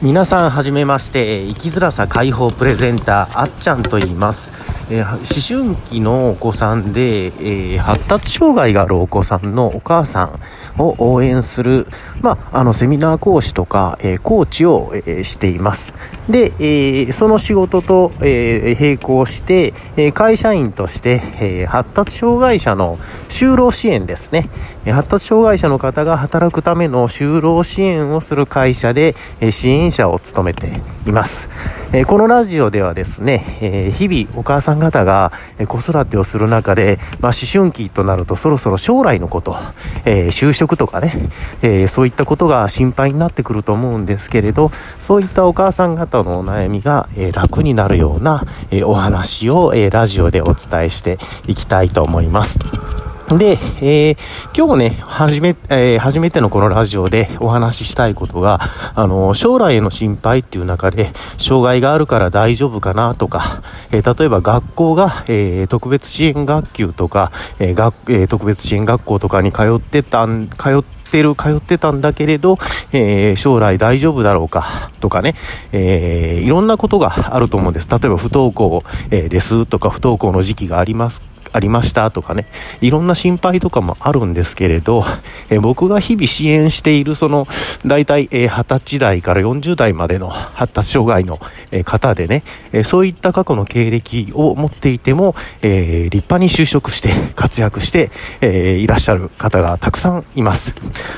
皆さんはじめまして生きづらさ解放プレゼンターあっちゃんと言います、えー、思春期のお子さんで、えー、発達障害があるお子さんのお母さんを応援する、まあ、あのセミナー講師とか、えー、コーチを、え、していますで、え、その仕事と、え、並行して、え、会社員として、え、発達障害者の就労支援ですね発達障害者の方が働くための就労支援をする会社で、え、支援者を務めています。え、このラジオではですね、え、日々お母さんん方が子育てをする中で、まあ、思春期となるとそろそろ将来のこと、え就職とかね、えそういったことが心配になってくると思うんですけれど、そういったお母さん方のお悩みが、え楽になるような、えお話を、えラジオでお伝えしていきたいと思います。で、えー、今日ね、初め、えー、初めてのこのラジオでお話ししたいことが、あの、将来への心配っていう中で、障害があるから大丈夫かなとか、えー、例えば学校が、えー、特別支援学級とか、えー学えー、特別支援学校とかに通ってたん、通ってる、通ってたんだけれど、えー、将来大丈夫だろうか、とかね、えー、いろんなことがあると思うんです。例えば不登校、えー、ですとか、不登校の時期がありますありましたとかね、いろんな心配とかもあるんですけれど、え僕が日々支援しているその、大体、え20歳代から40代までの発達障害の、え方でね、えそういった過去の経歴を持っていても、え立派に就職して活躍して、えいらっしゃる方がたくさんいます。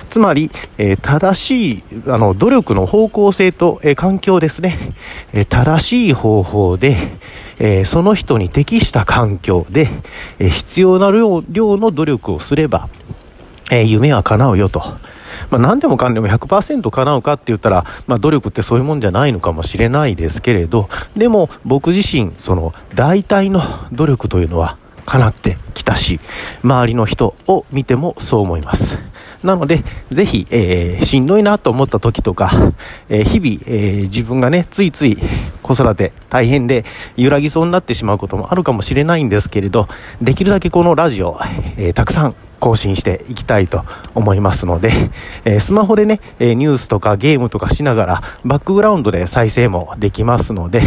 つまり、え正しい、あの、努力の方向性と、え環境ですね、え正しい方法で、え、その人に適した環境で、え、必要な量の努力をすれば、え、夢は叶うよと。まあ、何でもかんでも100%叶うかって言ったら、まあ、努力ってそういうもんじゃないのかもしれないですけれど、でも僕自身、その大体の努力というのは叶ってきたし、周りの人を見てもそう思います。なので、ぜひ、えー、しんどいなと思った時とか、えー、日々、えー、自分がね、ついつい子育て大変で揺らぎそうになってしまうこともあるかもしれないんですけれど、できるだけこのラジオ、えたくさん更新していきたいと思いますので、えー、スマホでね、えー、ニュースとかゲームとかしながら、バックグラウンドで再生もできますので、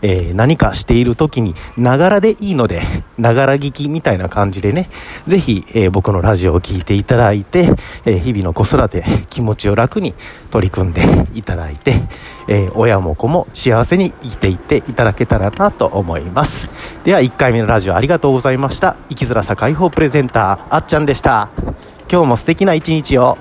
えー、何かしている時に、ながらでいいので、ながら聞きみたいな感じでね、ぜひ、え僕のラジオを聴いていただいて、え日々の子育て、気持ちを楽に取り組んでいただいて、え親も子も幸せに生きていっていただけたらなと思います。では、1回目のラジオありがとうございました。生きづらさ解放プレゼンター、あっちゃんでした。今日も素敵な一日を。